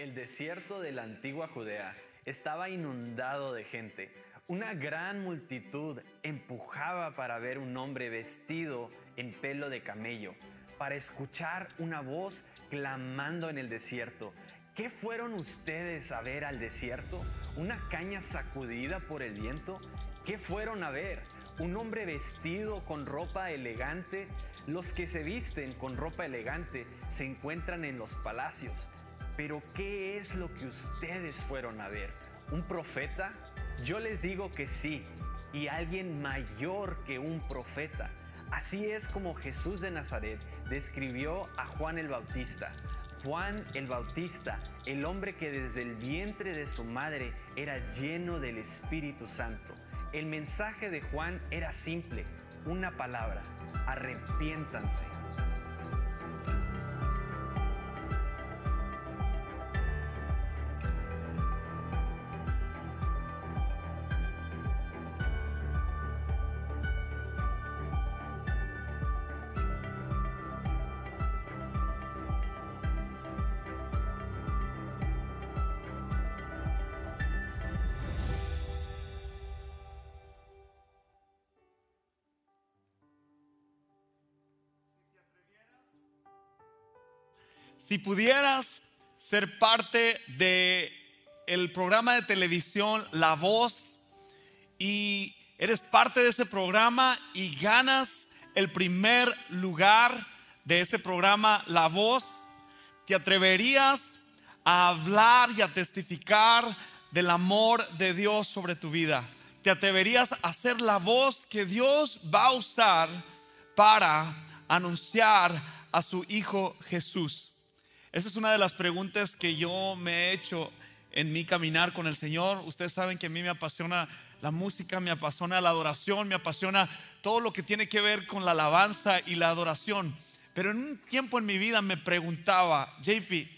El desierto de la antigua Judea estaba inundado de gente. Una gran multitud empujaba para ver un hombre vestido en pelo de camello, para escuchar una voz clamando en el desierto. ¿Qué fueron ustedes a ver al desierto? ¿Una caña sacudida por el viento? ¿Qué fueron a ver? ¿Un hombre vestido con ropa elegante? Los que se visten con ropa elegante se encuentran en los palacios. Pero ¿qué es lo que ustedes fueron a ver? ¿Un profeta? Yo les digo que sí, y alguien mayor que un profeta. Así es como Jesús de Nazaret describió a Juan el Bautista. Juan el Bautista, el hombre que desde el vientre de su madre era lleno del Espíritu Santo. El mensaje de Juan era simple, una palabra, arrepiéntanse. Si pudieras ser parte de el programa de televisión La Voz y eres parte de ese programa y ganas el primer lugar de ese programa La Voz, ¿te atreverías a hablar y a testificar del amor de Dios sobre tu vida? ¿Te atreverías a ser la voz que Dios va a usar para anunciar a su Hijo Jesús? Esa es una de las preguntas que yo me he hecho en mi caminar con el Señor. Ustedes saben que a mí me apasiona la música, me apasiona la adoración, me apasiona todo lo que tiene que ver con la alabanza y la adoración. Pero en un tiempo en mi vida me preguntaba, JP,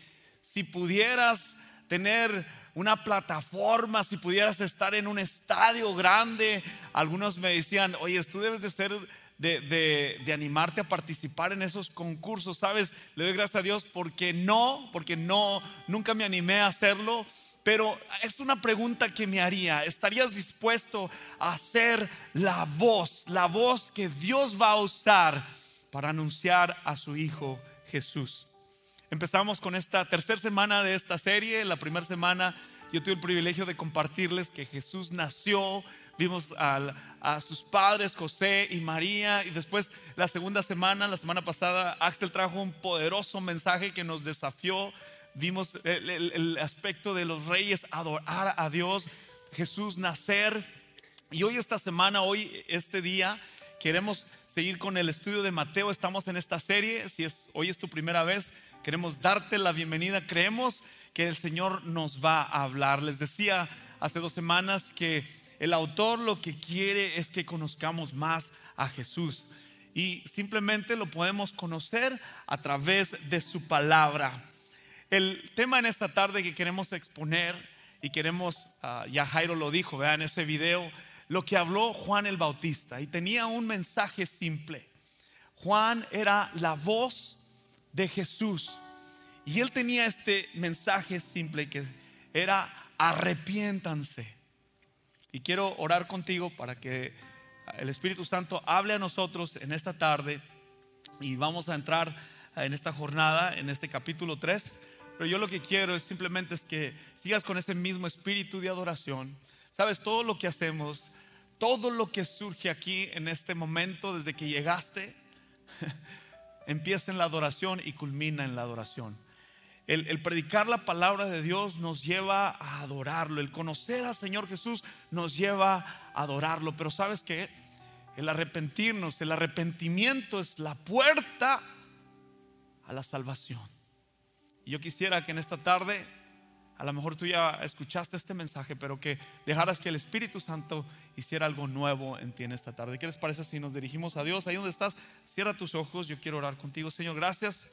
si pudieras tener una plataforma, si pudieras estar en un estadio grande, algunos me decían, oye, tú debes de ser de, animarte a participar en esos concursos, ¿sabes? Le doy gracias a Dios porque no, porque no, nunca me animé a hacerlo. Pero es una pregunta que me haría. ¿Estarías dispuesto a ser la voz, la voz que Dios va a usar para anunciar a su Hijo Jesús? Empezamos con esta tercera semana de esta serie. La primera semana yo tuve el privilegio de compartirles que Jesús nació vimos a, sus padres, José y María, y después la segunda semana, la semana pasada, Axel trajo un poderoso mensaje que nos desafió, vimos el, aspecto de los reyes, adorar a Dios, Jesús nacer, y hoy esta semana, hoy este día, queremos seguir con el estudio de Mateo, estamos en esta serie, si es, hoy es tu primera vez, queremos darte la bienvenida, creemos que el Señor nos va a hablar. Les decía hace dos semanas que el autor lo que quiere es que conozcamos más a Jesús y simplemente lo podemos conocer a través de su palabra. El tema en esta tarde que queremos exponer y queremos, ah, ya Jairo lo dijo, vean ese video, lo que habló Juan el Bautista y tenía un mensaje simple. Juan era la voz de Jesús y él tenía este mensaje simple que era arrepiéntanse y quiero orar contigo para que el Espíritu Santo hable a nosotros en esta tarde y vamos a entrar en esta jornada, en este capítulo 3. Pero yo lo que quiero es simplemente es que sigas con ese mismo espíritu de adoración. Sabes, todo lo que hacemos, todo lo que surge aquí en este momento desde que llegaste, empieza en la adoración y culmina en la adoración. El, predicar la palabra de Dios nos lleva a adorarlo. El conocer al Señor Jesús nos lleva a adorarlo. Pero sabes que el arrepentirnos, el arrepentimiento es la puerta a la salvación. Y yo quisiera que en esta tarde, a lo mejor tú ya escuchaste este mensaje, pero que dejaras que el Espíritu Santo hiciera algo nuevo en ti en esta tarde. ¿Qué les parece si nos dirigimos a Dios? Ahí donde estás, cierra tus ojos. Yo quiero orar contigo, Señor. Gracias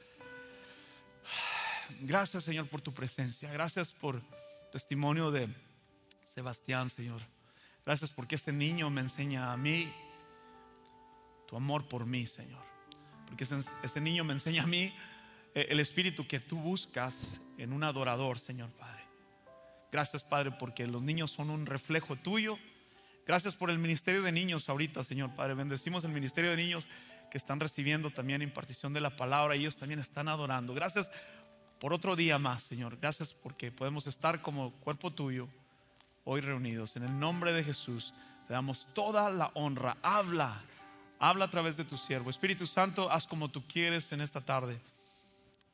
Gracias, Señor, por tu presencia. Gracias por testimonio de Sebastián, Señor. Gracias porque ese niño me enseña a mí tu amor por mí, Señor. Porque ese, niño me enseña a mí eh, el espíritu que tú buscas en un adorador, Señor Padre. Gracias, Padre, porque los niños son un reflejo tuyo. Gracias por el ministerio de niños ahorita, Señor Padre. Bendecimos el ministerio de niños que están recibiendo también impartición de la palabra. Ellos también están adorando. Gracias por otro día más, Señor. Gracias porque podemos estar como cuerpo tuyo hoy reunidos. En el nombre de Jesús te damos toda la honra. Habla, habla a través de tu siervo. Espíritu Santo, haz como tú quieres en esta tarde.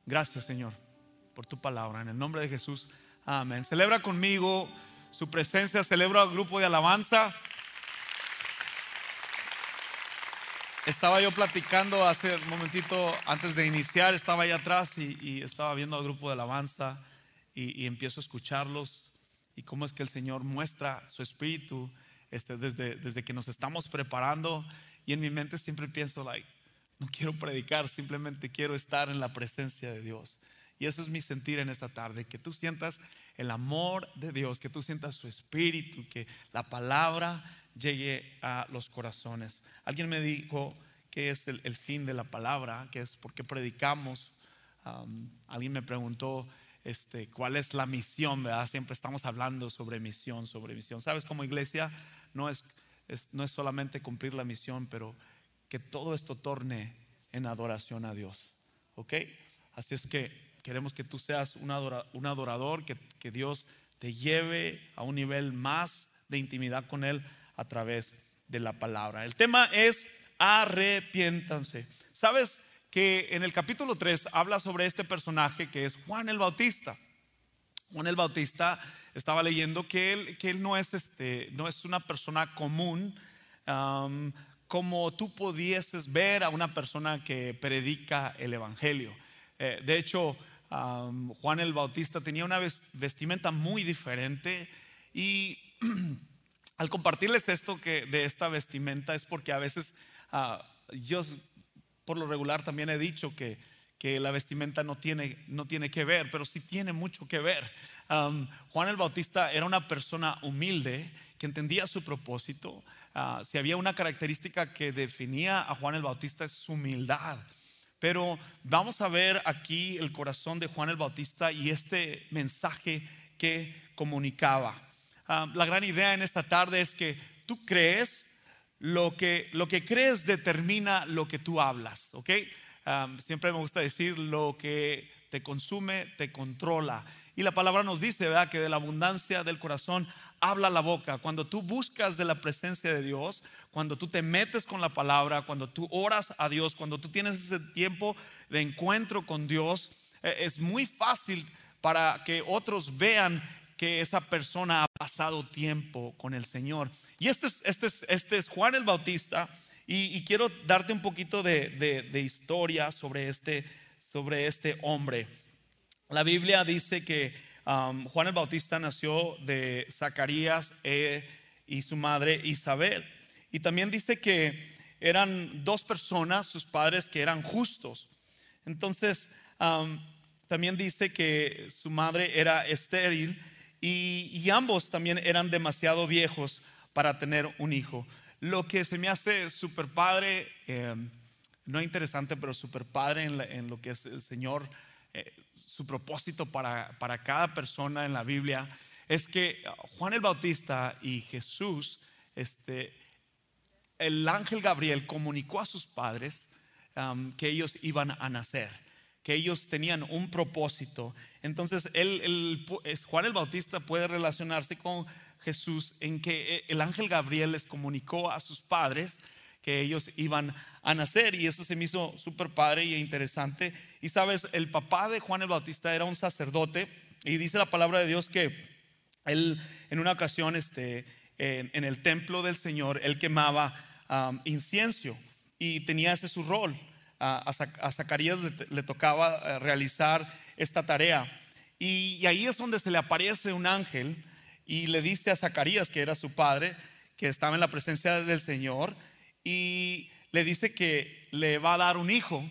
Gracias, Señor, por tu palabra. En el nombre de Jesús. Amén. Celebra conmigo su presencia, celebra al grupo de alabanza. Estaba yo platicando hace un momentito antes de iniciar, estaba ahí atrás y, estaba viendo al grupo de alabanza y, empiezo a escucharlos y cómo es que el Señor muestra su espíritu este, desde, desde que nos estamos preparando y en mi mente siempre pienso, like, no quiero predicar, simplemente quiero estar en la presencia de Dios. Y eso es mi sentir en esta tarde, que tú sientas el amor de Dios, que tú sientas su espíritu, que la palabra llegue a los corazones. Alguien me dijo que es el, fin de la palabra, que es por qué predicamos. alguien me preguntó este, cuál es la misión, ¿verdad? Siempre estamos hablando sobre misión, sobre misión. ¿Sabes? Como iglesia no es, no es solamente cumplir la misión, pero que todo esto torne en adoración a Dios. ¿Ok? Así es que queremos que tú seas un, adorador, que, Dios te lleve a un nivel más de intimidad con Él a través de la palabra. El tema es arrepiéntanse. ¿Sabes que en el capítulo 3 habla sobre este personaje que es Juan el Bautista? Juan el Bautista estaba leyendo que él, que él no, es este, no es una persona común como tú pudieses ver a una persona que predica el Evangelio. Eh, de hecho, Juan el Bautista tenía una vestimenta muy diferente y al compartirles esto de esta vestimenta es porque a veces ah, yo por lo regular también he dicho que, que la vestimenta no tiene, no tiene que ver, pero sí tiene mucho que ver. Juan el Bautista era una persona humilde que entendía su propósito. Ah, si había una característica que definía a Juan el Bautista es su humildad. Pero vamos a ver aquí el corazón de Juan el Bautista y este mensaje que comunicaba. Ah, la gran idea en esta tarde es que tú crees, lo que, lo que crees determina lo que tú hablas, ¿ok? Ah, siempre me gusta decir lo que te consume, te controla. Y la palabra nos dice, ¿verdad? Que de la abundancia del corazón habla la boca. Cuando tú buscas de la presencia de Dios, cuando tú te metes con la palabra, cuando tú oras a Dios, cuando tú tienes ese tiempo de encuentro con Dios, eh, es muy fácil para que otros vean que esa persona ha pasado tiempo con el Señor. Y este es, este es, este es Juan el Bautista y, quiero darte un poquito de, historia sobre este, sobre este hombre. La Biblia dice que um, Juan el Bautista nació de Zacarías eh, y su madre Isabel. Y también dice que eran dos personas, sus padres, que eran justos. Entonces, um, también dice que su madre era estéril y, ambos también eran demasiado viejos para tener un hijo. Lo que se me hace súper padre, eh, no interesante, pero súper padre en, lo que es el Señor, eh, su propósito para, para cada persona en la Biblia, es que Juan el Bautista y Jesús, este, el ángel Gabriel comunicó a sus padres um, que ellos iban a nacer que ellos tenían un propósito. Entonces, Juan el Bautista puede relacionarse con Jesús en que el ángel Gabriel les comunicó a sus padres que ellos iban a nacer y eso se me hizo súper padre y interesante. Y sabes, el papá de Juan el Bautista era un sacerdote y dice la palabra de Dios que él en una ocasión este, en, el templo del Señor, él quemaba incienso y tenía ese su rol a, Zacarías le, tocaba eh, realizar esta tarea. Y, ahí es donde se le aparece un ángel y le dice a Zacarías, que era su padre, que estaba en la presencia del Señor, y le dice que le va a dar un hijo.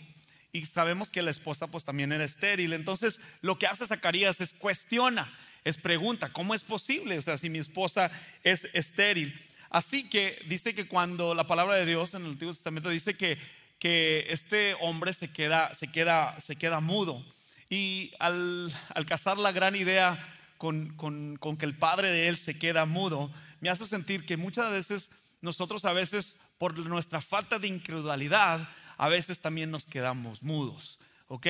Y sabemos que la esposa pues también era estéril. Entonces lo que hace Zacarías es cuestiona, es pregunta, ¿cómo es posible? O sea, si mi esposa es estéril. Así que dice que cuando la palabra de Dios en el Antiguo Testamento dice que que este hombre se queda, se queda, se queda mudo. Y al, al cazar la gran idea con, con, con que el padre de él se queda mudo, me hace sentir que muchas veces nosotros a veces por nuestra falta de incredulidad, a veces también nos quedamos mudos. ¿Ok?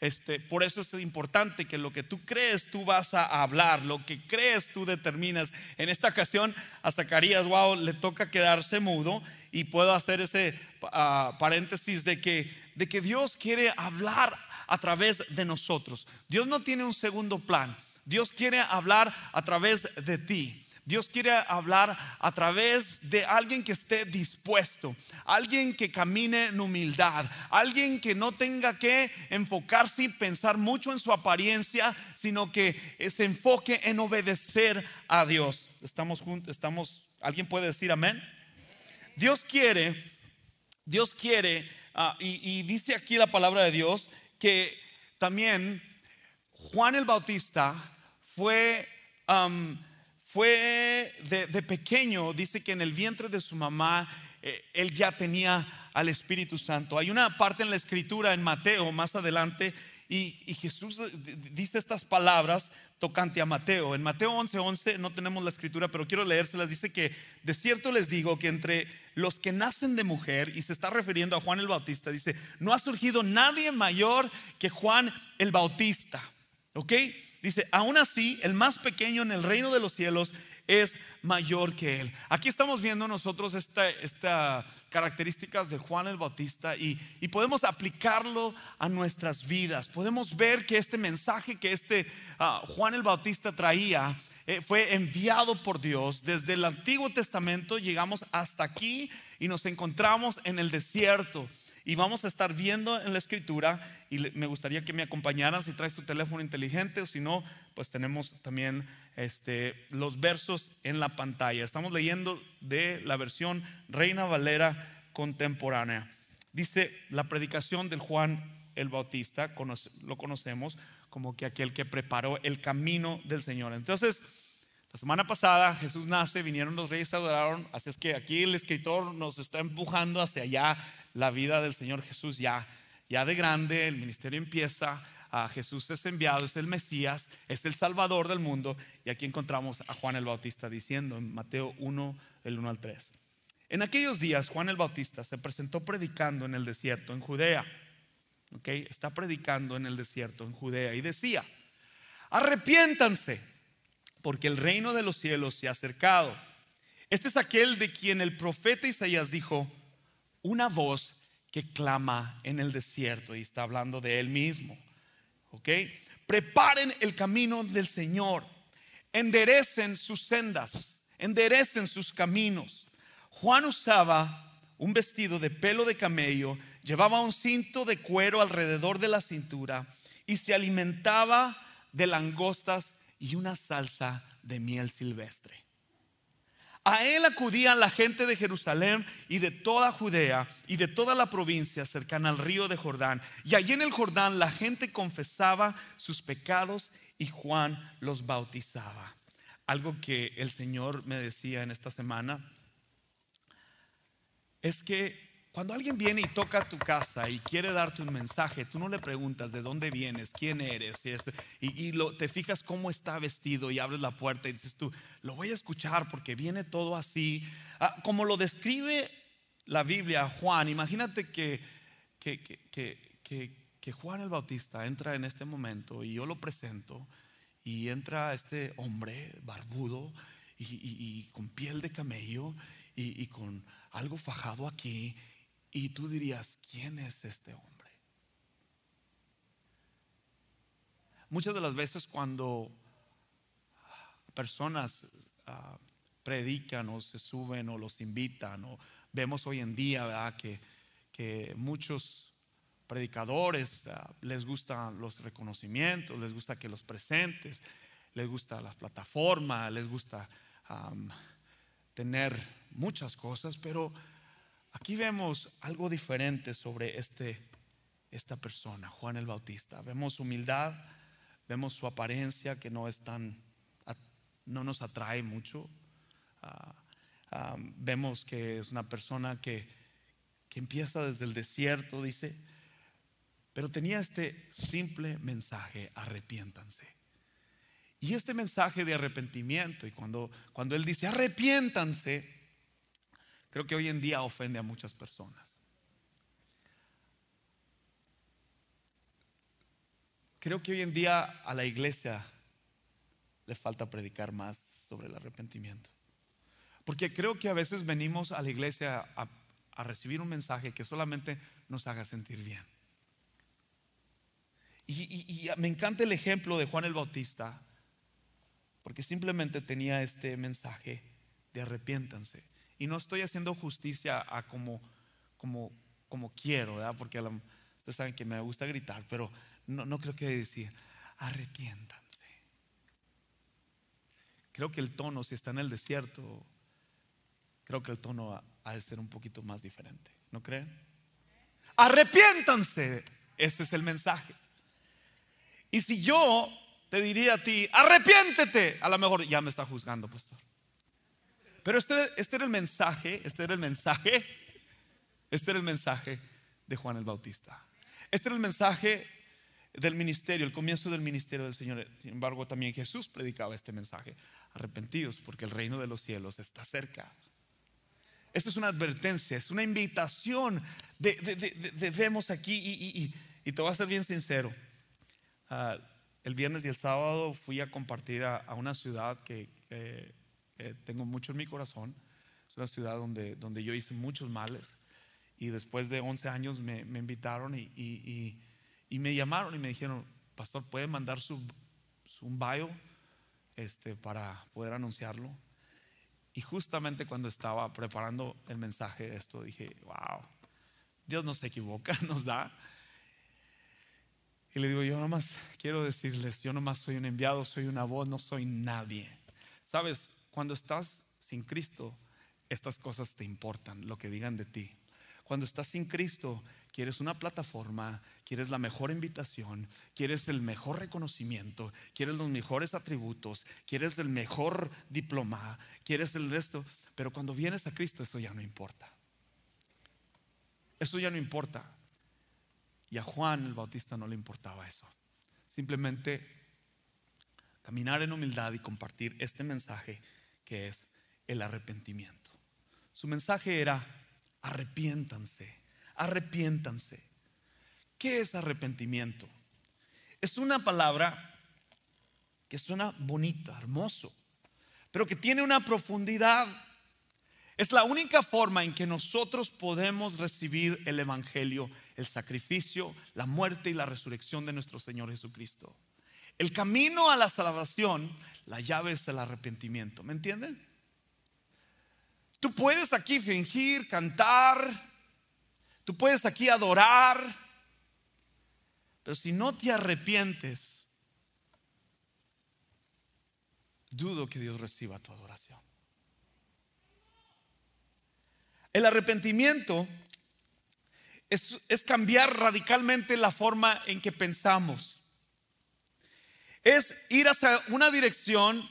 Este, por eso es importante que lo que tú crees tú vas a hablar, lo que crees tú determinas. En esta ocasión a Zacarías, wow, le toca quedarse mudo y puedo hacer ese ah, paréntesis de que, de que Dios quiere hablar a través de nosotros. Dios no tiene un segundo plan. Dios quiere hablar a través de ti. Dios quiere hablar a través de alguien que esté dispuesto, alguien que camine en humildad, alguien que no tenga que enfocarse y pensar mucho en su apariencia, sino que se enfoque en obedecer a Dios. Estamos juntos, estamos, ¿alguien puede decir amén? Dios quiere, Dios quiere, ah, y, dice aquí la palabra de Dios, que también Juan el Bautista fue fue de, pequeño, dice que en el vientre de su mamá, eh, él ya tenía al Espíritu Santo. Hay una parte en la escritura en Mateo más adelante y, Jesús dice estas palabras tocante a Mateo. En Mateo 11:11 11, no tenemos la escritura, pero quiero leérselas. Dice que de cierto les digo que entre los que nacen de mujer, y se está refiriendo a Juan el Bautista, dice, no ha surgido nadie mayor que Juan el Bautista. ¿Ok? Dice, aún así, el más pequeño en el reino de los cielos es mayor que él. Aquí estamos viendo nosotros estas esta características de Juan el Bautista y, podemos aplicarlo a nuestras vidas. Podemos ver que este mensaje que este ah, Juan el Bautista traía eh, fue enviado por Dios. Desde el Antiguo Testamento llegamos hasta aquí y nos encontramos en el desierto. Y vamos a estar viendo en la escritura y me gustaría que me acompañaran si traes tu teléfono inteligente o si no, pues tenemos también este, los versos en la pantalla. Estamos leyendo de la versión Reina Valera contemporánea. Dice la predicación del Juan el Bautista, lo conocemos como que aquel que preparó el camino del Señor. Entonces, la semana pasada Jesús nace, vinieron los reyes, adoraron, así es que aquí el escritor nos está empujando hacia allá la vida del Señor Jesús ya, ya de grande, el ministerio empieza, a Jesús es enviado, es el Mesías, es el Salvador del mundo y aquí encontramos a Juan el Bautista diciendo en Mateo 1, del 1 al 3. En aquellos días Juan el Bautista se presentó predicando en el desierto, en Judea. Okay, está predicando en el desierto, en Judea, y decía, arrepiéntanse, porque el reino de los cielos se ha acercado. Este es aquel de quien el profeta Isaías dijo, una voz que clama en el desierto y está hablando de él mismo. ¿Ok? Preparen el camino del Señor, enderecen sus sendas, enderecen sus caminos. Juan usaba un vestido de pelo de camello, llevaba un cinto de cuero alrededor de la cintura y se alimentaba de langostas y una salsa de miel silvestre. A él acudía la gente de Jerusalén y de toda Judea y de toda la provincia cercana al río de Jordán. Y allí en el Jordán la gente confesaba sus pecados y Juan los bautizaba. Algo que el Señor me decía en esta semana es que cuando alguien viene y toca a tu casa y quiere darte un mensaje, tú no le preguntas de dónde vienes, quién eres, y, este, te fijas cómo está vestido y abres la puerta y dices tú, lo voy a escuchar porque viene todo así. Ah, como lo describe la Biblia, Juan, imagínate que, que, Juan el Bautista entra en este momento y yo lo presento y entra este hombre barbudo y, con piel de camello y con algo fajado aquí y tú dirías, ¿quién es este hombre? Muchas de las veces cuando personas ah, predican o se suben o los invitan, o vemos hoy en día Que, que muchos predicadores ah, les gustan los reconocimientos, les gusta que los presentes, les gusta la plataforma, les gusta tener muchas cosas, pero Aquí vemos algo diferente sobre este, esta persona, Juan el Bautista. Vemos humildad, vemos su apariencia que no es tan, no nos atrae mucho. Ah, ah, vemos que es una persona que, que empieza desde el desierto, dice, pero tenía este simple mensaje, arrepiéntanse. Y este mensaje de arrepentimiento, y cuando, cuando él dice, arrepiéntanse, creo que hoy en día ofende a muchas personas. Creo que hoy en día a la iglesia le falta predicar más sobre el arrepentimiento. Porque creo que a veces venimos a la iglesia a, recibir un mensaje que solamente nos haga sentir bien. Y, me encanta el ejemplo de Juan el Bautista, porque simplemente tenía este mensaje de arrepiéntanse. Y no estoy haciendo justicia a como, como, como quiero, ¿verdad? porque ustedes saben que me gusta gritar, pero no, no creo que decir arrepiéntanse. Creo que el tono, si está en el desierto, creo que el tono ha de ser un poquito más diferente. ¿No creen? Arrepiéntanse. Ese es el mensaje. Y si yo te diría a ti, arrepiéntete, a lo mejor ya me está juzgando, pastor. Pero este, este era el mensaje, este era el mensaje, este era el mensaje de Juan el Bautista. Este era el mensaje del ministerio, el comienzo del ministerio del Señor. Sin embargo, también Jesús predicaba este mensaje. Arrepentidos porque el reino de los cielos está cerca. Esto es una advertencia, es una invitación. De, aquí y, te voy a ser bien sincero. Ah, el viernes y el sábado fui a compartir a, una ciudad que tengo mucho en mi corazón. Es una ciudad donde, donde yo hice muchos males. Y después de 11 años me, invitaron y y me llamaron y me dijeron, pastor, ¿puede mandar su, un bio este, para poder anunciarlo? Y justamente cuando estaba preparando el mensaje de esto, dije, wow, Dios no se equivoca, nos da. Y le digo, yo nomás quiero decirles, yo nomás soy un enviado, soy una voz, no soy nadie. Sabes, cuando estás sin Cristo, estas cosas te importan, lo que digan de ti. Cuando estás sin Cristo, quieres una plataforma, quieres la mejor invitación, quieres el mejor reconocimiento, quieres los mejores atributos, quieres el mejor diploma, quieres el resto. Pero cuando vienes a Cristo, eso ya no importa. Eso ya no importa. Y a Juan el Bautista no le importaba eso. Simplemente caminar en humildad y compartir este mensaje que es el arrepentimiento. Su mensaje era, arrepiéntanse arrepiéntanse. ¿Qué es arrepentimiento? Es una palabra que suena bonita, hermoso, pero que tiene una profundidad. Es la única forma en que nosotros podemos recibir el Evangelio, el sacrificio, la muerte y la resurrección de nuestro Señor Jesucristo. El camino a la salvación, la llave es el arrepentimiento. ¿Me entienden? Tú puedes aquí fingir, cantar, Tú puedes aquí adorar, pero si no te arrepientes, dudo que Dios reciba tu adoración. El arrepentimiento es, es, cambiar radicalmente la forma en que pensamos. Es ir hacia una dirección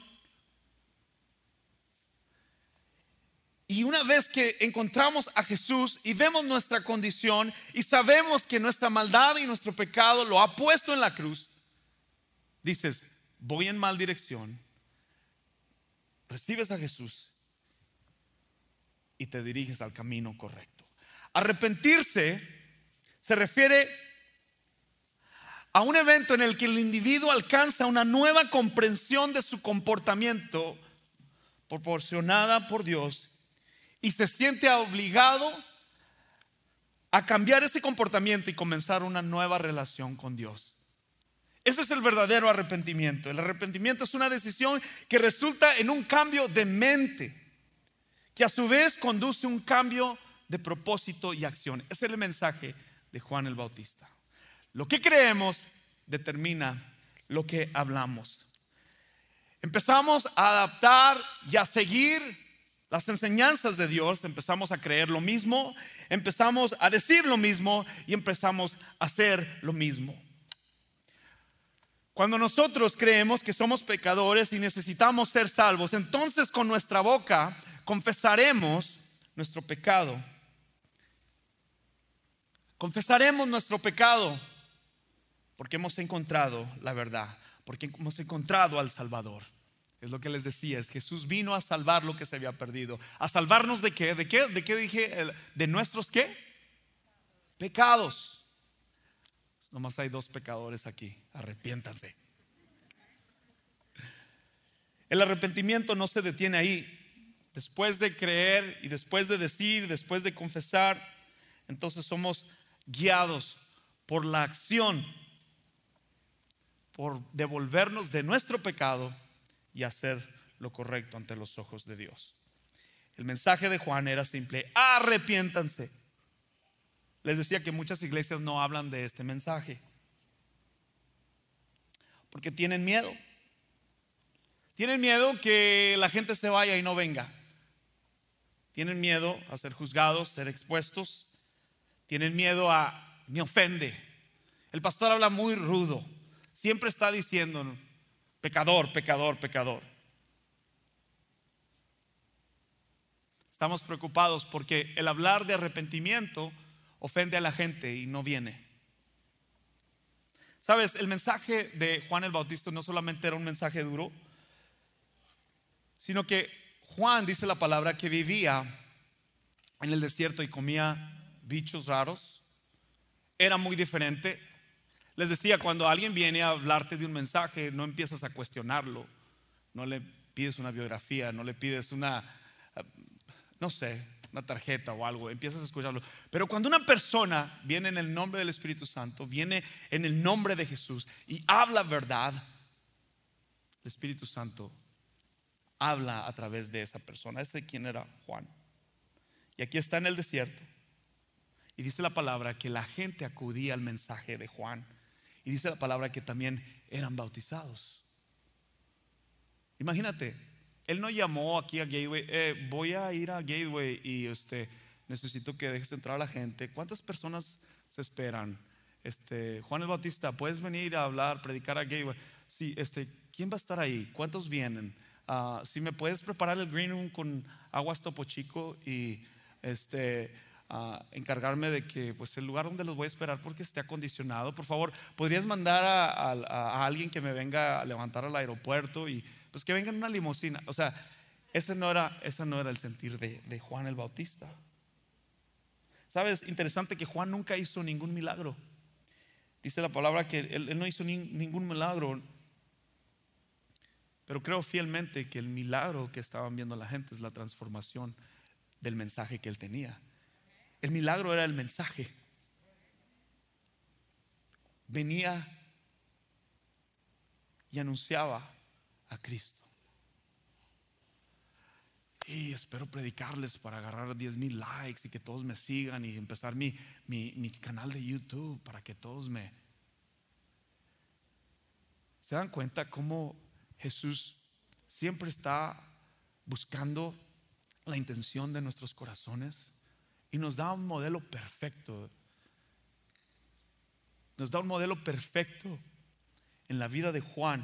Y una vez que encontramos a Jesús y vemos nuestra condición y sabemos que nuestra maldad y nuestro pecado lo ha puesto en la cruz, dices, voy en mal dirección, recibes a Jesús y te diriges al camino correcto. Arrepentirse se refiere a un evento en el que el individuo alcanza una nueva comprensión de su comportamiento proporcionada por Dios y se siente obligado a cambiar ese comportamiento y comenzar una nueva relación con Dios. Ese es el verdadero arrepentimiento. El arrepentimiento es una decisión que resulta en un cambio de mente, que a su vez conduce a un cambio de propósito y acción. Ese es el mensaje de Juan el Bautista. Lo que creemos determina lo que hablamos. Empezamos a adaptar y a seguir las enseñanzas de Dios, empezamos a creer lo mismo, empezamos a decir lo mismo y empezamos a hacer lo mismo. Cuando nosotros creemos que somos pecadores y necesitamos ser salvos, entonces con nuestra boca confesaremos nuestro pecado Confesaremos nuestro pecado porque hemos encontrado la verdad, porque hemos encontrado al Salvador. Es lo que les decía, es Jesús vino a salvar lo que se había perdido. ¿A salvarnos de qué? ¿De qué? ¿De qué dije? ¿De nuestros qué? Pecados. Nomás hay dos pecadores aquí, arrepiéntanse. El arrepentimiento no se detiene ahí. Después de creer y después de decir, después de confesar, entonces somos guiados por la acción, por devolvernos de nuestro pecado y hacer lo correcto ante los ojos de Dios. El mensaje de Juan era simple, arrepiéntanse. Les decía que muchas iglesias no hablan de este mensaje porque tienen miedo. Tienen miedo que la gente se vaya y no venga. Tienen miedo a ser juzgados, ser expuestos. Tienen miedo a me ofende. El pastor habla muy rudo. Siempre está diciendo pecador, pecador, pecador. Estamos preocupados porque el hablar de arrepentimiento ofende a la gente y no viene. Sabes, el mensaje de Juan el Bautista no solamente era un mensaje duro, sino que Juan dice la palabra que vivía en el desierto y comía bichos raros. Era muy diferente. Les decía, cuando alguien viene a hablarte de un mensaje, no empiezas a cuestionarlo, no le pides una biografía, no le pides una, no sé, una tarjeta o algo, empiezas a escucharlo. Pero cuando una persona viene en el nombre del Espíritu Santo, viene en el nombre de Jesús y habla verdad, el Espíritu Santo habla a través de esa persona. Ese quién era Juan. Y aquí está en el desierto. Y dice la palabra que la gente acudía al mensaje de Juan. Y dice la palabra que también eran bautizados. Imagínate, él no llamó aquí a Gateway, eh, voy a ir a Gateway y este, necesito que dejes entrar a la gente. ¿Cuántas personas se esperan? Este, Juan el Bautista, ¿puedes venir a hablar, predicar a Gateway? Sí, este, ¿quién va a estar ahí? ¿Cuántos vienen? Ah, si me puedes preparar el green room con aguas topo chico y este, encargarme de que pues el lugar donde los voy a esperar porque esté acondicionado. Por favor, ¿podrías mandar a, alguien que me venga a levantar al aeropuerto y pues que venga en una limusina? O sea, ese no era, ese no era el sentir de, Juan el Bautista. Sabes, interesante que Juan nunca hizo ningún milagro. Dice la palabra que él, no hizo ningún milagro, pero creo fielmente que el milagro que estaban viendo la gente es la transformación del mensaje que él tenía. El milagro era el mensaje. Venía y anunciaba a Cristo. Y espero predicarles para agarrar 10 mil likes y que todos me sigan y empezar mi, mi, canal de YouTube para que todos me... ¿Se dan cuenta cómo Jesús siempre está buscando la intención de nuestros corazones? Y nos da un modelo perfecto. Nos da un modelo perfecto en la vida de Juan.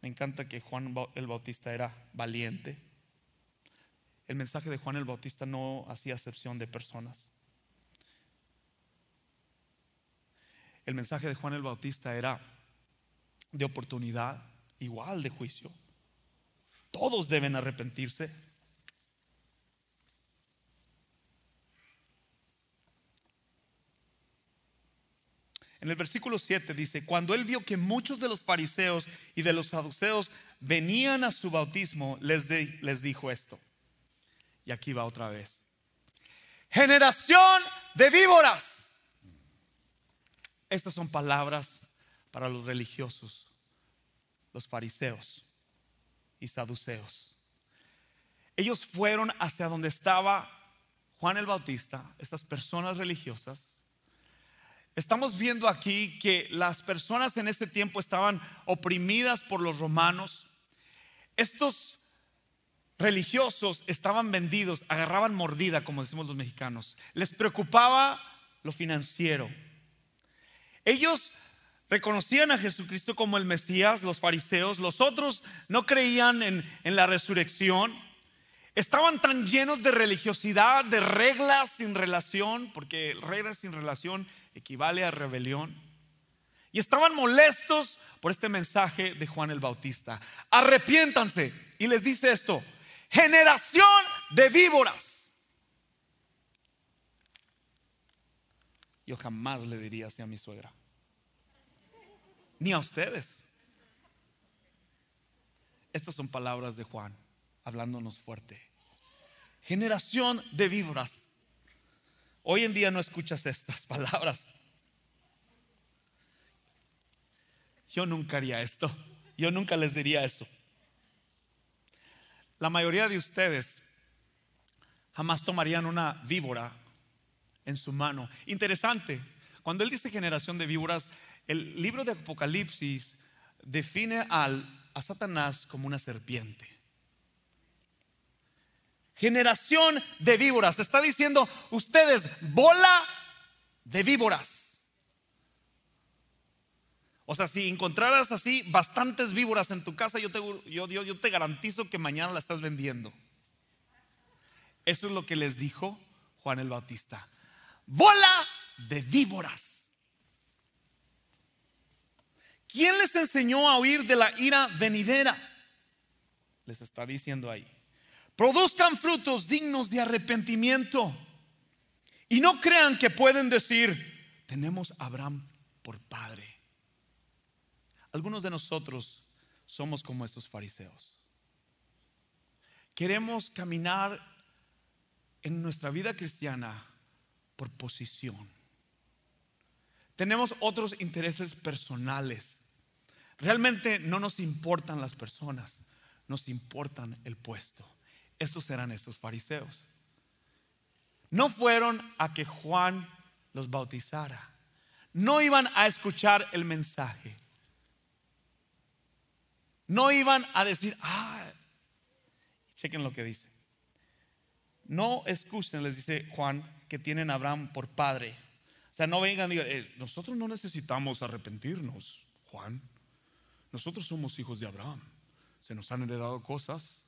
Me encanta que Juan el Bautista era valiente. El mensaje de Juan el Bautista no hacía excepción de personas. El mensaje de Juan el Bautista era de oportunidad, igual de juicio. Todos deben arrepentirse. En el versículo 7 dice, cuando él vio que muchos de los fariseos y de los saduceos venían a su bautismo, les, les dijo esto. Y aquí va otra vez. Generación de víboras. Estas son palabras para los religiosos, los fariseos y saduceos. Ellos fueron hacia donde estaba Juan el Bautista, estas personas religiosas, Estamos viendo aquí que las personas en ese tiempo estaban oprimidas por los romanos. Estos religiosos estaban vendidos, agarraban mordida, como decimos los mexicanos. Les preocupaba lo financiero. Ellos reconocían a Jesucristo como el Mesías, los fariseos. Los otros no creían en, en la resurrección. Estaban tan llenos de religiosidad, de reglas sin relación, porque reglas sin relación equivale a rebelión. Y estaban molestos por este mensaje de Juan el Bautista. Arrepiéntanse. Y les dice esto, generación de víboras. Yo jamás le diría así a mi suegra. Ni a ustedes. Estas son palabras de Juan hablándonos fuerte. Generación de víboras. Hoy en día no escuchas estas palabras. Yo nunca haría esto. Yo nunca les diría eso. La mayoría de ustedes jamás tomarían una víbora en su mano. Interesante. Cuando él dice generación de víboras, el libro de Apocalipsis define al, a Satanás como una serpiente. Generación de víboras. Está diciendo ustedes, bola de víboras. O sea, si encontraras así bastantes víboras en tu casa, yo te, yo, yo te garantizo que mañana la estás vendiendo. Eso es lo que les dijo Juan el Bautista. Bola de víboras. ¿Quién les enseñó a huir de la ira venidera? Les está diciendo ahí. Produzcan frutos dignos de arrepentimiento. Y no crean que pueden decir, tenemos a Abraham por padre. Algunos de nosotros somos como estos fariseos. Queremos caminar en nuestra vida cristiana por posición. Tenemos otros intereses personales. Realmente no nos importan las personas, nos importan el puesto. Estos eran estos fariseos. No fueron a que Juan los bautizara. No iban a escuchar el mensaje. No iban a decir, ah, chequen lo que dice. No escuchen, les dice Juan, que tienen a Abraham por padre. O sea, no vengan y digan, eh, nosotros no necesitamos arrepentirnos, Juan. Nosotros somos hijos de Abraham. Se nos han heredado cosas.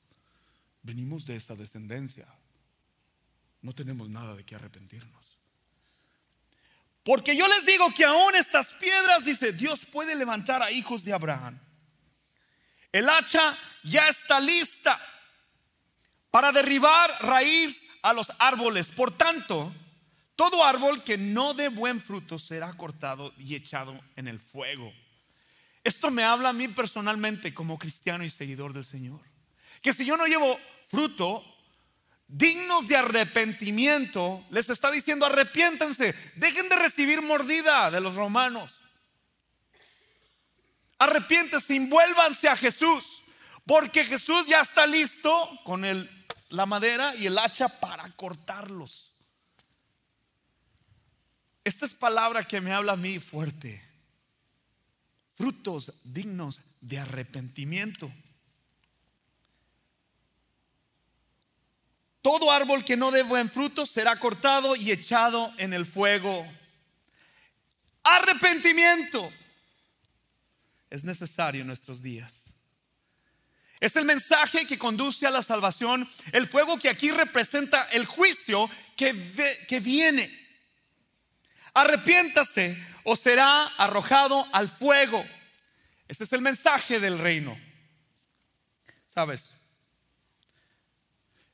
Venimos de esa descendencia. No tenemos nada de qué arrepentirnos. Porque yo les digo que aún estas piedras, dice, Dios puede levantar a hijos de Abraham. El hacha ya está lista para derribar raíz a los árboles. Por tanto, todo árbol que no dé buen fruto será cortado y echado en el fuego. Esto me habla a mí personalmente como cristiano y seguidor del Señor. Que si yo no llevo fruto, dignos de arrepentimiento, les está diciendo arrepiéntanse, dejen de recibir mordida de los romanos. Arrepiéntanse, envuélvanse a Jesús, porque Jesús ya está listo con el, la madera y el hacha para cortarlos. Esta es palabra que me habla a mí fuerte. Frutos dignos de arrepentimiento. Todo árbol que no dé buen fruto será cortado y echado en el fuego. Arrepentimiento es necesario en nuestros días. Es el mensaje que conduce a la salvación, el fuego que aquí representa el juicio que, que viene. Arrepiéntase o será arrojado al fuego. Ese es el mensaje del reino. ¿Sabes?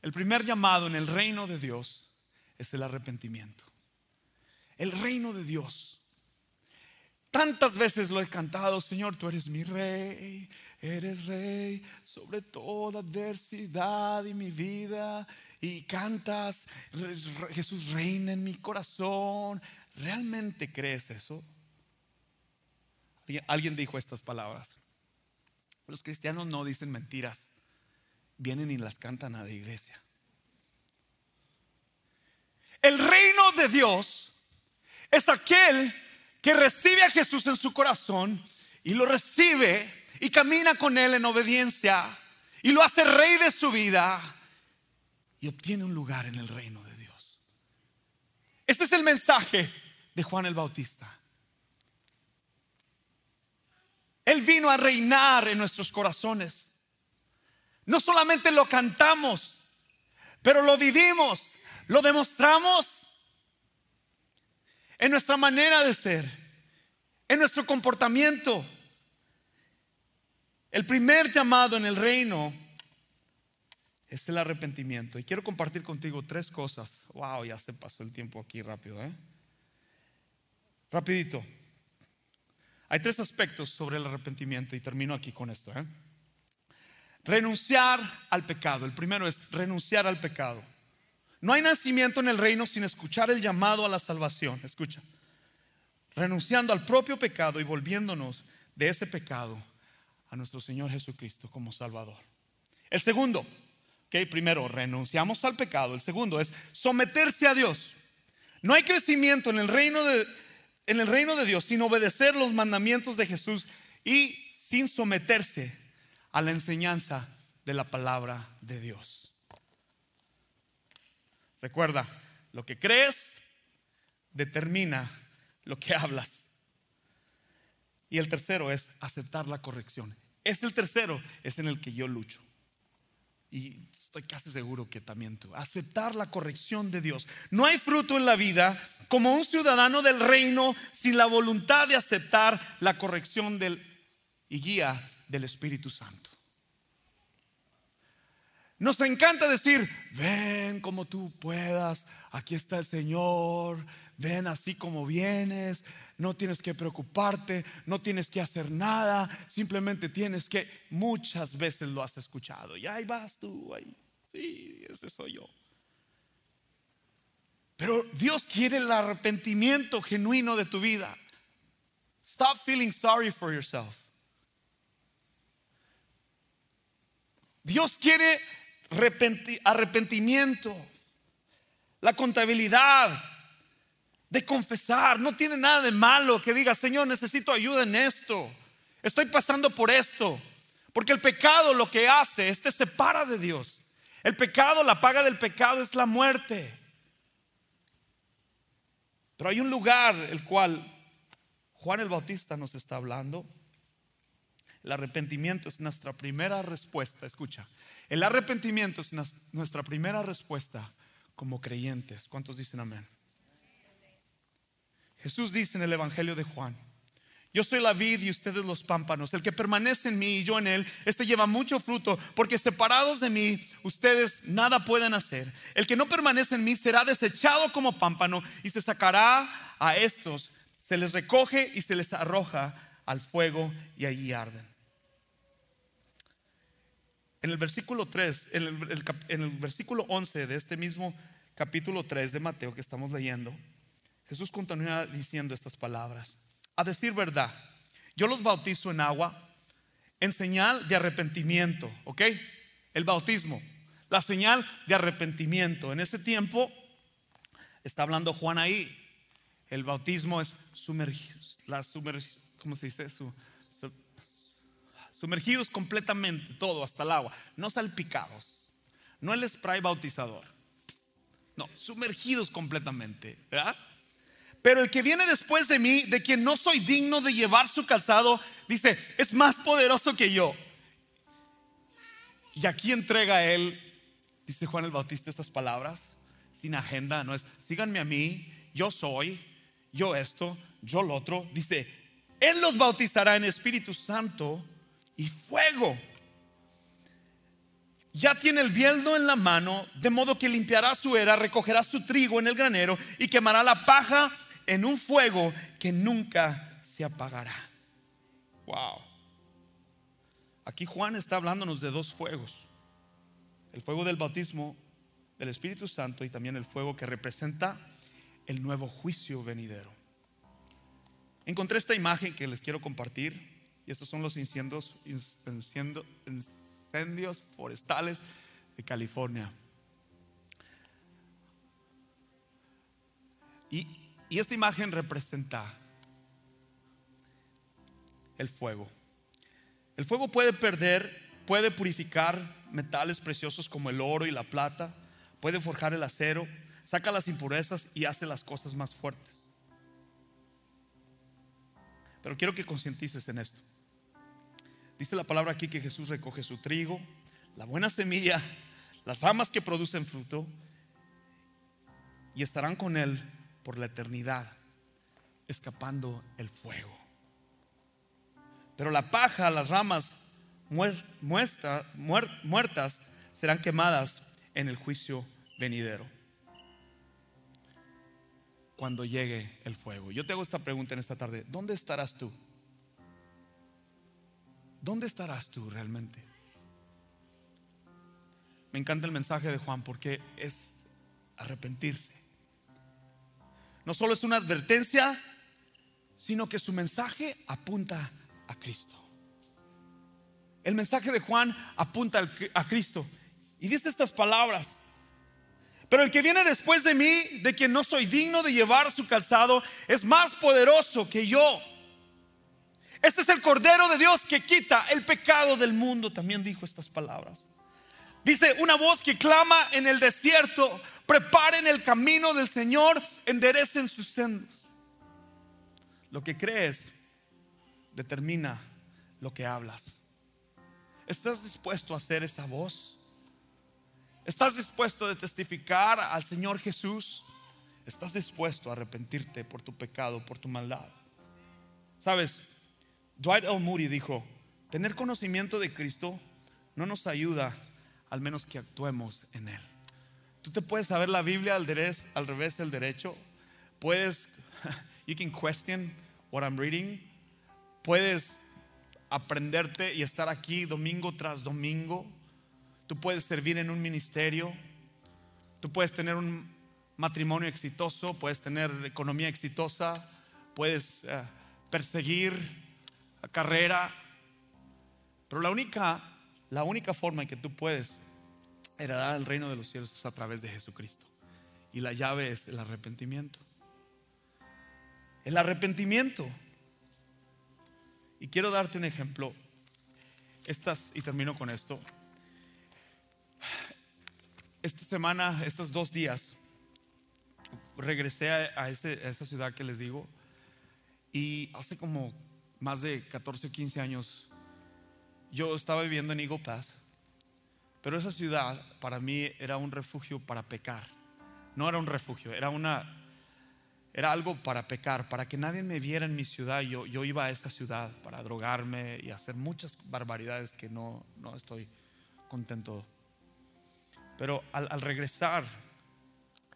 El primer llamado en el reino de Dios es el arrepentimiento. El reino de Dios Tantas veces lo he cantado, Señor, tú eres mi rey, eres rey sobre toda adversidad y mi vida. Y cantas, Jesús reina en mi corazón. ¿Realmente crees eso? Alguien dijo estas palabras. Los cristianos no dicen mentiras, vienen y las cantan a la iglesia. El reino de Dios es aquel que recibe a Jesús en su corazón y lo recibe y camina con él en obediencia y lo hace rey de su vida y obtiene un lugar en el reino de Dios. Este es el mensaje de Juan el Bautista. Él vino a reinar en nuestros corazones. No solamente lo cantamos, pero lo vivimos, lo demostramos en nuestra manera de ser, en nuestro comportamiento. El primer llamado en el reino es el arrepentimiento. Y quiero compartir contigo tres cosas. Wow, ya se pasó el tiempo aquí rápido. ¿eh? Rapidito. Hay tres aspectos sobre el arrepentimiento y termino aquí con esto. ¿eh? Renunciar al pecado. El primero es renunciar al pecado. No hay nacimiento en el reino sin escuchar el llamado a la salvación. Escucha. Renunciando al propio pecado y volviéndonos de ese pecado a nuestro Señor Jesucristo como Salvador. El segundo, que primero renunciamos al pecado. El segundo es someterse a Dios. No hay crecimiento en el reino de, en el reino de Dios sin obedecer los mandamientos de Jesús y sin someterse a la enseñanza de la palabra de Dios. Recuerda, lo que crees determina lo que hablas. Y el tercero es aceptar la corrección. Es el tercero, es en el que yo lucho y estoy casi seguro que también tú, aceptar la corrección de Dios. No hay fruto en la vida como un ciudadano del reino sin la voluntad de aceptar la corrección del, y guía del Espíritu Santo. Nos encanta decir, ven como tú puedas, aquí está el Señor, ven así como vienes, no tienes que preocuparte, no tienes que hacer nada, simplemente tienes que, muchas veces lo has escuchado, y ahí vas tú, ahí, sí, ese soy yo. Pero Dios quiere el arrepentimiento genuino de tu vida. Stop feeling sorry for yourself. Dios quiere arrepentimiento, la contabilidad, de confesar. No tiene nada de malo que diga, Señor, necesito ayuda en esto. Estoy pasando por esto. Porque el pecado lo que hace es te separa de Dios. El pecado, la paga del pecado es la muerte. Pero hay un lugar el cual Juan el Bautista nos está hablando. El arrepentimiento es nuestra primera respuesta. Escucha, el arrepentimiento es nuestra primera respuesta como creyentes. ¿Cuántos dicen amén? Jesús dice en el Evangelio de Juan, yo soy la vid y ustedes los pámpanos. El que permanece en mí y yo en él, este lleva mucho fruto, porque separados de mí, ustedes nada pueden hacer. El que no permanece en mí será desechado como pámpano y se sacará a estos, se les recoge y se les arroja al fuego y allí arden. En el versículo 3, en el, versículo 11 de este mismo capítulo 3 de Mateo que estamos leyendo, Jesús continúa diciendo estas palabras. A decir verdad, yo los bautizo en agua en señal de arrepentimiento, ¿ok? El bautismo, la señal de arrepentimiento. En ese tiempo está hablando Juan ahí. El bautismo es sumergidos, la ¿cómo se dice? Sumergidos completamente, todo hasta el agua, no salpicados, no el spray bautizador, no, sumergidos completamente. Pero el que viene después de mí, de quien no soy digno de llevar su calzado, dice, es más poderoso que yo. Y aquí entrega él, dice Juan el Bautista, estas palabras, sin agenda, no es, síganme a mí, yo soy, yo esto, yo lo otro. Dice, Él los bautizará en Espíritu Santo y fuego. Ya tiene el bieldo en la mano, de modo que limpiará su era, recogerá su trigo en el granero y quemará la paja en un fuego que nunca se apagará. Wow. Aquí Juan está hablándonos de dos fuegos. El fuego del bautismo del Espíritu Santo y también el fuego que representa el nuevo juicio venidero. Encontré esta imagen que les quiero compartir estos son los incendios, incendios forestales de California. Y y esta imagen representa el fuego. El fuego puede perder, puede purificar metales preciosos como el oro y la plata, puede forjar el acero, saca las impurezas y hace las cosas más fuertes. Pero quiero que concientices en esto. Dice la palabra aquí que Jesús recoge su trigo, la buena semilla, las ramas que producen fruto, y estarán con Él por la eternidad, escapando el fuego. Pero la paja, las ramas muertas serán quemadas en el juicio venidero. Cuando llegue el fuego. Yo te hago esta pregunta en esta tarde. ¿Dónde estarás tú? ¿Dónde estarás tú realmente? Me encanta el mensaje de Juan porque es arrepentirse. No solo es una advertencia, sino que su mensaje apunta a Cristo. El mensaje de Juan apunta a Cristo y dice estas palabras. Pero el que viene después de mí, de quien no soy digno de llevar su calzado, es más poderoso que yo. Este es el Cordero de Dios que quita el pecado del mundo. También dijo estas palabras. Dice una voz que clama en el desierto, preparen el camino del Señor, enderecen sus sendos. Lo que crees determina lo que hablas. ¿Estás dispuesto a hacer esa voz? ¿Estás dispuesto a testificar al Señor Jesús? ¿Estás dispuesto a arrepentirte por tu pecado, por tu maldad? Sabes, Dwight L. Moody dijo, tener conocimiento de Cristo no nos ayuda al menos que actuemos en Él. Tú te puedes saber la Biblia al, al revés del derecho. Puedes, you can question what I'm reading. Puedes aprenderte y estar aquí domingo tras domingo. Tú puedes servir en un ministerio. Tú puedes tener un matrimonio exitoso. Puedes tener economía exitosa. Puedes uh, perseguir carrera. Pero la única la única forma en que tú puedes heredar el reino de los cielos es a través de Jesucristo. Y la llave es el arrepentimiento. El arrepentimiento. Y quiero darte un ejemplo. Estas, y termino con esto. Esta semana, estos dos días, regresé a, esa ciudad que les digo. Y hace como más de 14 o 15 años yo estaba viviendo en Eagle Pass, pero esa ciudad para mí era un refugio para pecar. No era un refugio, era una era algo para pecar, para que nadie me viera en mi ciudad. Yo, yo iba a esa ciudad para drogarme y hacer muchas barbaridades que no, no estoy contento. Pero al, al regresar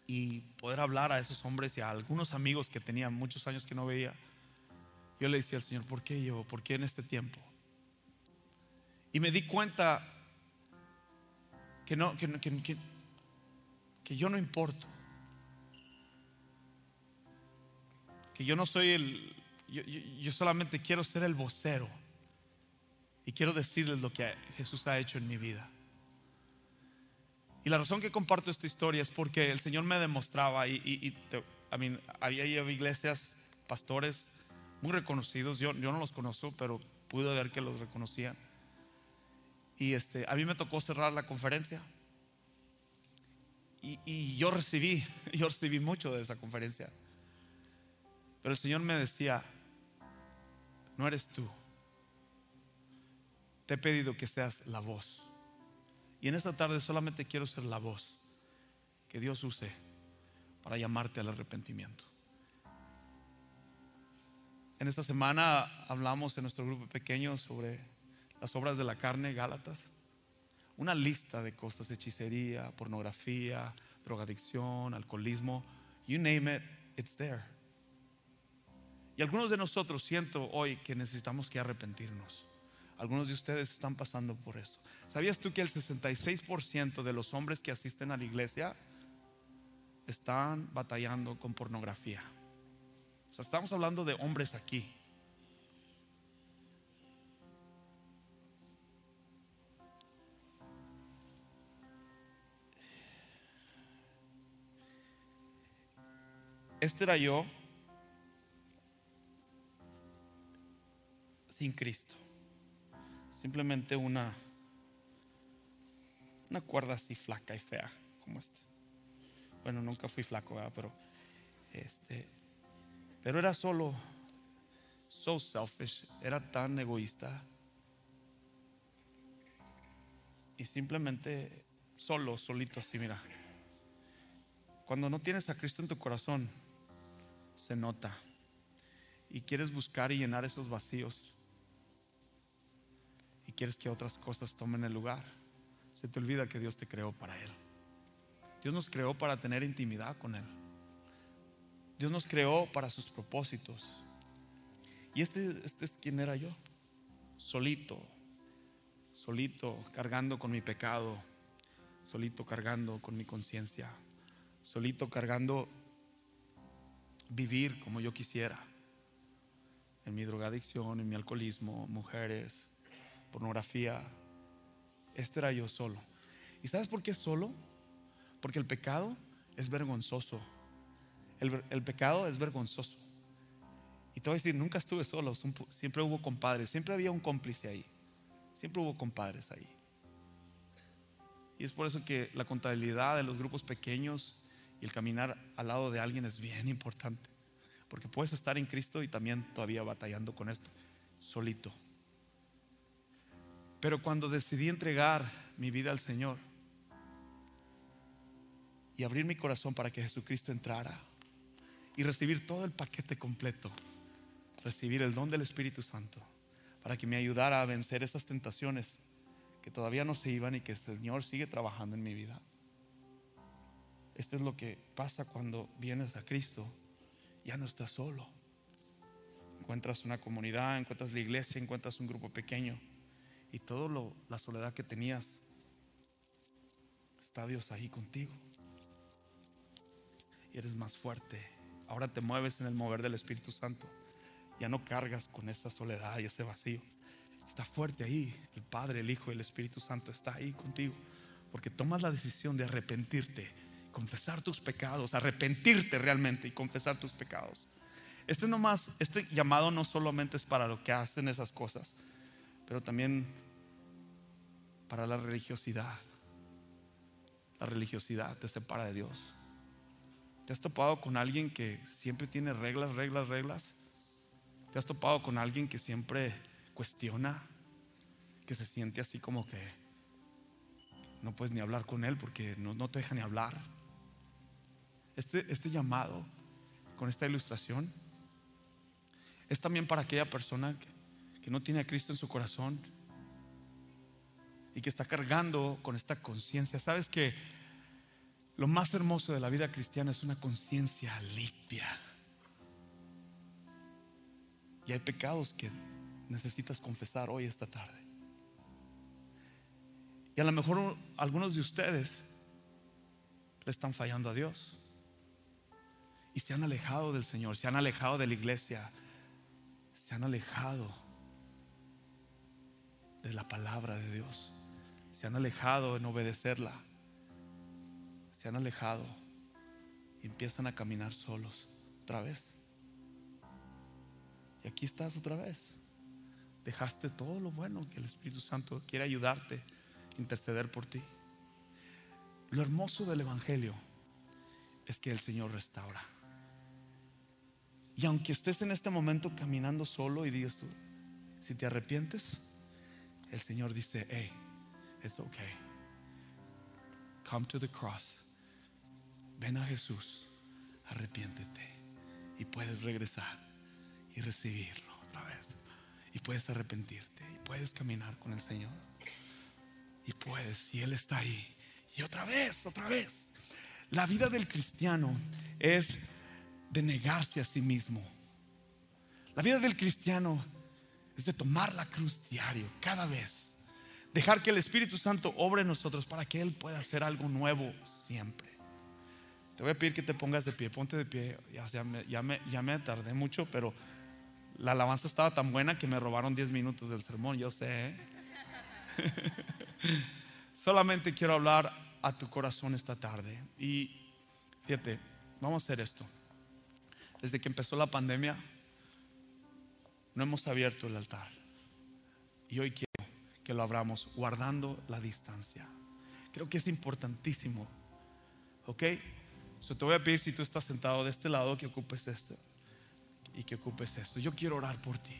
y poder hablar a esos hombres y a algunos amigos que tenía muchos años que no veía, yo le decía al Señor, ¿por qué yo? ¿Por qué en este tiempo? Y me di cuenta que, no, que, que, que yo no importo. Que yo no soy el... Yo, solamente quiero ser el vocero. Y quiero decirles lo que Jesús ha hecho en mi vida. Y la razón que comparto esta historia es porque el Señor me demostraba, y, y, había iglesias, pastores muy reconocidos, yo, yo no los conozco, pero pude ver que los reconocían y este, a mí me tocó cerrar la conferencia. Y, y, yo recibí, yo recibí mucho de esa conferencia. Pero el Señor me decía, no eres tú. Te he pedido que seas la voz. Y en esta tarde solamente quiero ser la voz que Dios use para llamarte al arrepentimiento. En esta semana hablamos en nuestro grupo pequeño sobre las obras de la carne, Gálatas. Una lista de cosas, hechicería, pornografía, drogadicción, alcoholismo, you name it, it's there. Y algunos de nosotros siento hoy que necesitamos que arrepentirnos. Algunos de ustedes están pasando por eso. ¿Sabías tú que el 66% de los hombres que asisten a la iglesia están batallando con pornografía? Estamos hablando de hombres aquí. Este era yo sin Cristo. Simplemente una, una cuerda así flaca y fea como esta. Bueno, nunca fui flaco, pero este, pero era solo so selfish, era tan egoísta. Y simplemente solo, solito así, mira. Cuando no tienes a Cristo en tu corazón, se nota. Y quieres buscar y llenar esos vacíos. Y quieres que otras cosas tomen el lugar. Se te olvida que Dios te creó para Él. Dios nos creó para tener intimidad con Él. Dios nos creó para sus propósitos. Y este, este es quien era yo. Solito, solito, cargando con mi pecado, solito cargando con mi conciencia, solito cargando vivir como yo quisiera, en mi drogadicción, en mi alcoholismo, mujeres, pornografía. Este era yo solo. ¿Y sabes por qué solo? Porque el pecado es vergonzoso. El, pecado es vergonzoso. Y te voy a decir, nunca estuve solo, siempre hubo compadres, siempre había un cómplice ahí, siempre hubo compadres ahí. Y es por eso que la contabilidad de los grupos pequeños y el caminar al lado de alguien es bien importante. Porque puedes estar en Cristo y también todavía batallando con esto, solito. Pero cuando decidí entregar mi vida al Señor y abrir mi corazón para que Jesucristo entrara y recibir todo el paquete completo, recibir el don del Espíritu Santo para que me ayudara a vencer esas tentaciones que todavía no se iban y que el Señor sigue trabajando en mi vida. Esto es lo que pasa cuando vienes a Cristo. Ya no estás solo. Encuentras una comunidad, encuentras la iglesia, encuentras un grupo pequeño y todo lo, la soledad que tenías está Dios ahí contigo. Y eres más fuerte. Ahora te mueves en el mover del Espíritu Santo ya no cargas con esa soledad y ese vacío. Está fuerte ahí. El Padre, el Hijo y el Espíritu Santo está ahí contigo. Porque tomas la decisión de arrepentirte, confesar tus pecados, arrepentirte realmente y confesar tus pecados. Este este llamado no solamente es para lo que hacen esas cosas, pero también para la religiosidad. La religiosidad te separa de Dios. ¿Te has topado con alguien que siempre tiene reglas, reglas, reglas? ¿Te has topado con alguien que siempre cuestiona? Que se siente así como que no puedes ni hablar con él porque no, te deja ni hablar. Este, este llamado con esta ilustración es también para aquella persona que, que no tiene a Cristo en su corazón y que está cargando con esta conciencia. Sabes que lo más hermoso de la vida cristiana es una conciencia limpia y hay pecados que necesitas confesar hoy, esta tarde. Y a lo mejor algunos de ustedes le están fallando a Dios. Y se han alejado del Señor, se han alejado de la iglesia, se han alejado de la palabra de Dios, se han alejado en obedecerla, se han alejado y empiezan a caminar solos otra vez. Y aquí estás otra vez. Dejaste todo lo bueno que el Espíritu Santo quiere ayudarte, interceder por ti. Lo hermoso del Evangelio es que el Señor restaura. Y aunque estés en este momento caminando solo y digas tú, si te arrepientes, el Señor dice, hey, it's okay. Come to the cross. Ven a Jesús, arrepiéntete y puedes regresar y recibirlo otra vez. Y puedes arrepentirte y puedes caminar con el Señor. Y puedes, y Él está ahí. Y otra vez, otra vez. La vida del cristiano es de negarse a sí mismo. La vida del cristiano es de tomar la cruz diario, cada vez. Dejar que el Espíritu Santo obre en nosotros para que Él pueda hacer algo nuevo siempre. Te voy a pedir que te pongas de pie, ponte de pie. Ya, me tardé mucho, pero la alabanza estaba tan buena que me robaron 10 minutos del sermón, yo sé. ¿eh? Solamente quiero hablar a tu corazón esta tarde. Y fíjate, vamos a hacer esto. Desde que empezó la pandemia, no hemos abierto el altar. Y hoy quiero que lo abramos guardando la distancia. Creo que es importantísimo. ¿Ok? So te voy a pedir si tú estás sentado de este lado que ocupes este y que ocupes esto. Yo quiero orar por ti.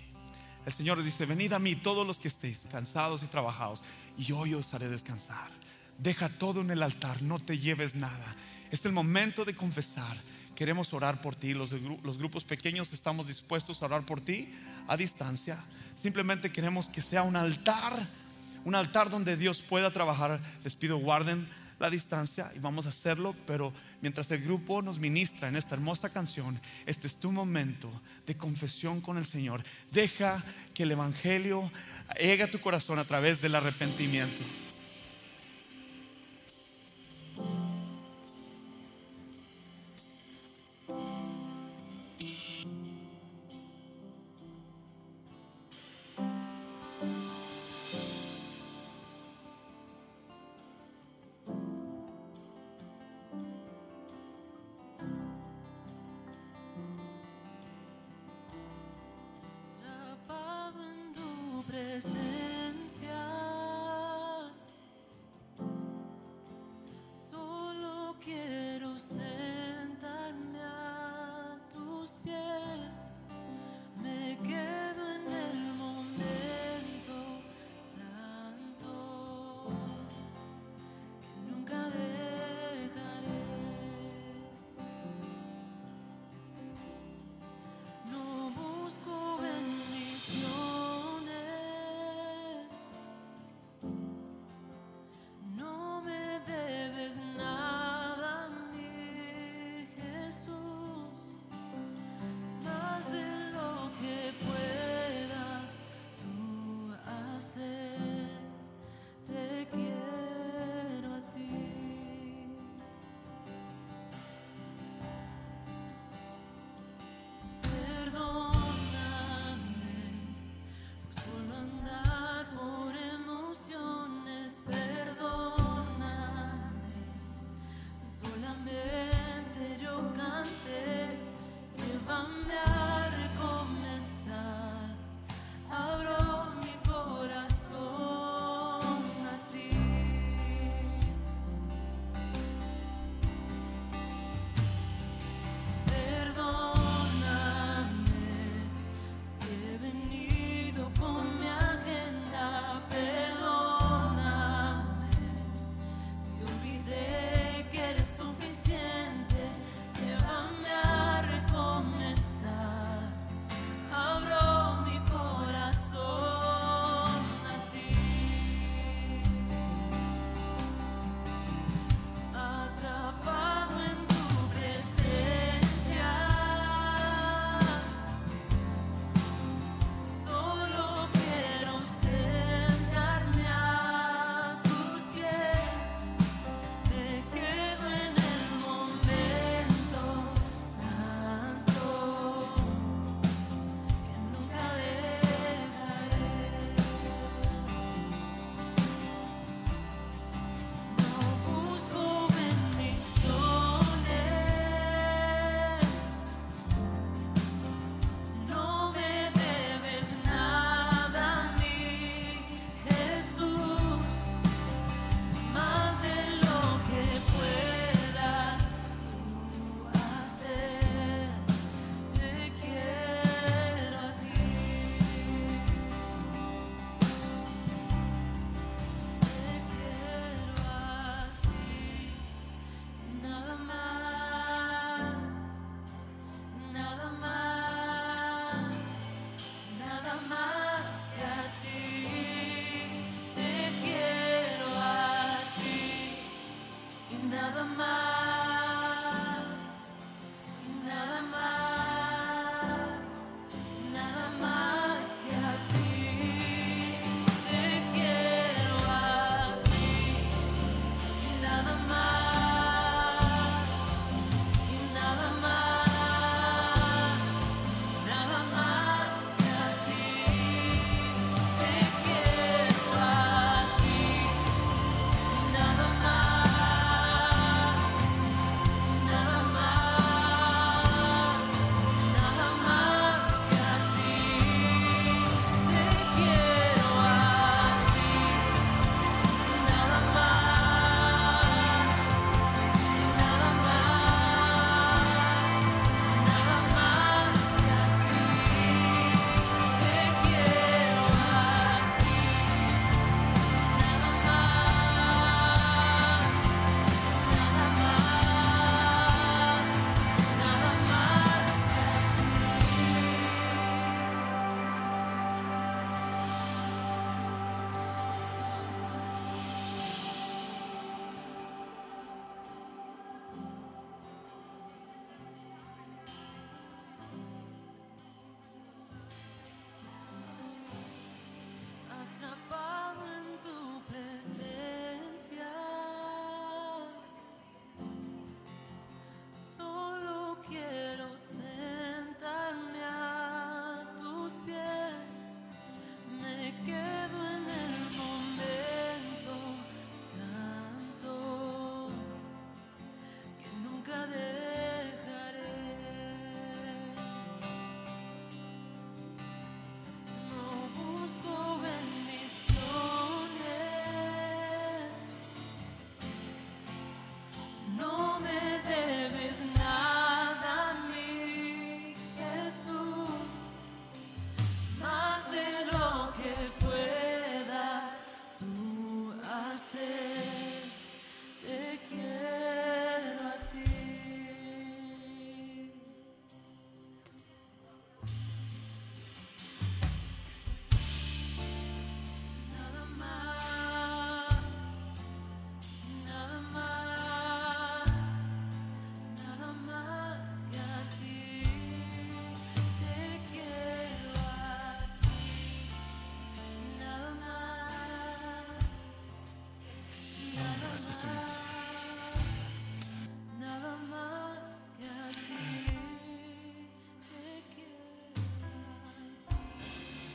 El Señor dice, venid a mí todos los que estéis cansados y trabajados, y yo os haré descansar. Deja todo en el altar, no te lleves nada. Es el momento de confesar. Queremos orar por ti. Los grupos pequeños estamos dispuestos a orar por ti a distancia. Simplemente queremos que sea un altar, un altar donde Dios pueda trabajar. Les pido guarden la distancia y vamos a hacerlo, pero mientras el grupo nos ministra en esta hermosa canción, este es tu momento de confesión con el Señor. Deja que el Evangelio llegue a tu corazón a través del arrepentimiento.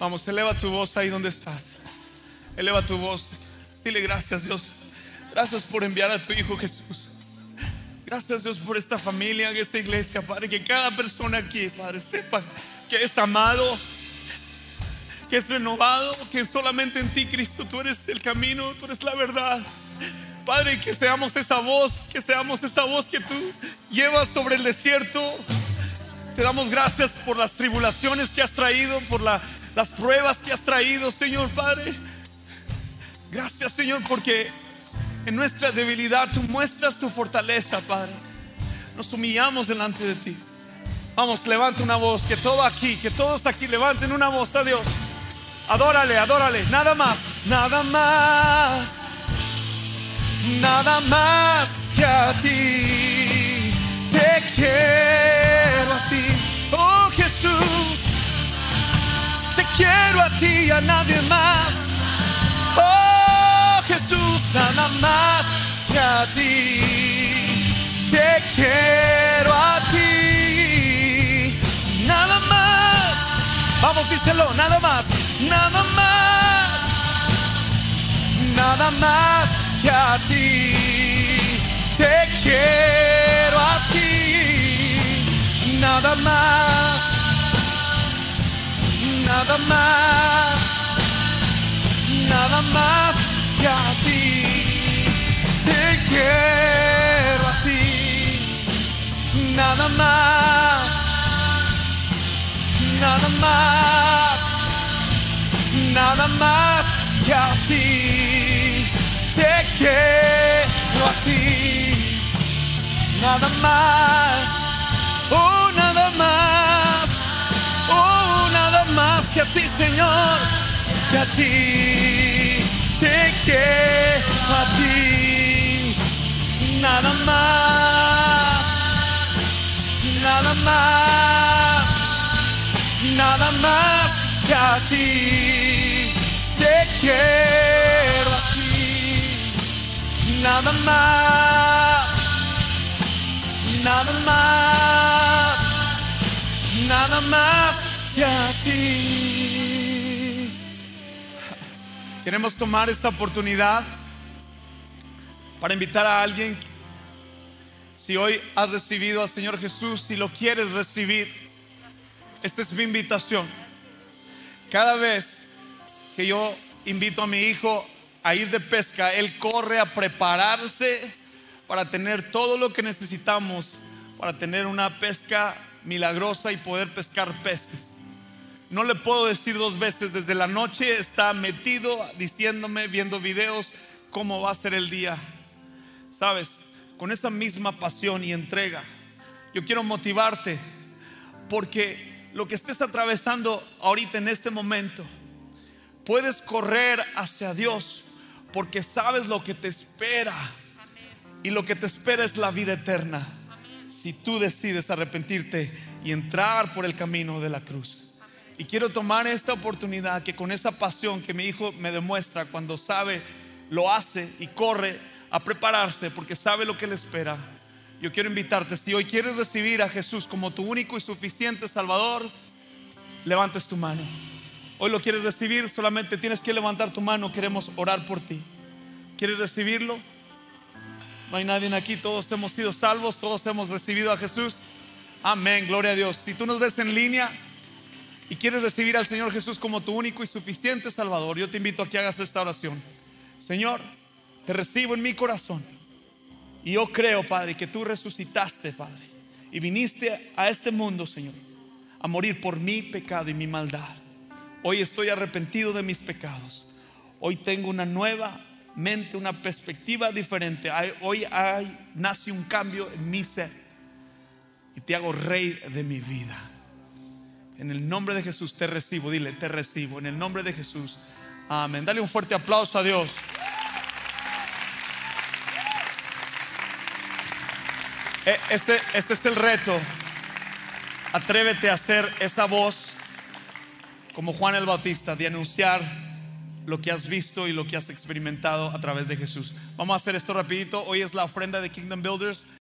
Vamos, eleva tu voz ahí donde estás. Eleva tu voz. Dile gracias Dios. Gracias por enviar a tu Hijo Jesús. Gracias Dios por esta familia, esta iglesia, Padre. Que cada persona aquí, Padre, sepa que es amado, que es renovado, que solamente en ti, Cristo, tú eres el camino, tú eres la verdad. Padre, que seamos esa voz, que seamos esa voz que tú llevas sobre el desierto. Te damos gracias por las tribulaciones que has traído, por las pruebas que has traído, Señor Padre. Gracias, Señor, porque en nuestra debilidad tú muestras tu fortaleza, Padre. Nos humillamos delante de ti. Vamos, levanta una voz, que todo aquí, que todos aquí levanten una voz a Dios. Adórale, adórale, nada más, nada más, nada más que a ti. Te quiero quiero a ti y a nadie más. Oh Jesús, nada más que a ti. Te quiero a ti, nada más. Vamos, díselo, nada más nada más, nada más que a ti. Nada más, nada más que a ti. Te quiero a ti, nada más, nada más nada más que a ti. Te quiero a ti, nada más, oh, que a ti, Señor, que a ti. Te quiero a ti, nada más, nada más, nada más que a ti te quiero a ti, nada más, nada más, nada más ti. Queremos tomar esta oportunidad para invitar a alguien. Si hoy has recibido al Señor Jesús, si lo quieres recibir, esta es mi invitación. Cada vez que yo invito a mi hijo a ir de pesca, él corre a prepararse para tener todo lo que necesitamos para tener una pesca milagrosa y poder pescar peces. No le puedo decir dos veces, desde la noche está metido diciéndome, viendo videos, cómo va a ser el día. Sabes, con esa misma pasión y entrega, yo quiero motivarte porque lo que estés atravesando ahorita en este momento, puedes correr hacia Dios porque sabes lo que te espera. Y lo que te espera es la vida eterna. Si tú decides arrepentirte y entrar por el camino de la cruz. Y quiero tomar esta oportunidad que con esa pasión que mi hijo me demuestra cuando sabe, lo hace y corre a prepararse porque sabe lo que le espera. Yo quiero invitarte, si hoy quieres recibir a Jesús como tu único y suficiente Salvador, levantes tu mano hoy lo quieres recibir, solamente tienes que levantar tu mano, queremos orar por ti. ¿Quieres recibirlo? No hay nadie aquí, todos hemos sido salvos, todos hemos recibido a Jesús. Amén, gloria a Dios. Si tú nos ves en línea y quieres recibir al Señor Jesús como tu único y suficiente Salvador, yo te invito a que hagas esta oración. Señor, te recibo en mi corazón. Y yo creo, Padre, que tú resucitaste, Padre. Y viniste a este mundo, Señor, a morir por mi pecado y mi maldad. Hoy estoy arrepentido de mis pecados. Hoy tengo una nueva mente, una perspectiva diferente. Hoy hay, nace un cambio en mi ser. Y te hago rey de mi vida. En el nombre de Jesús te recibo. Dile, te recibo. En el nombre de Jesús. Amén. Dale un fuerte aplauso a Dios. Eh, este, este es el reto. Atrévete a hacer esa voz como Juan el Bautista, de anunciar lo que has visto y lo que has experimentado a través de Jesús. Vamos a hacer esto rapidito. Hoy es la ofrenda de Kingdom Builders.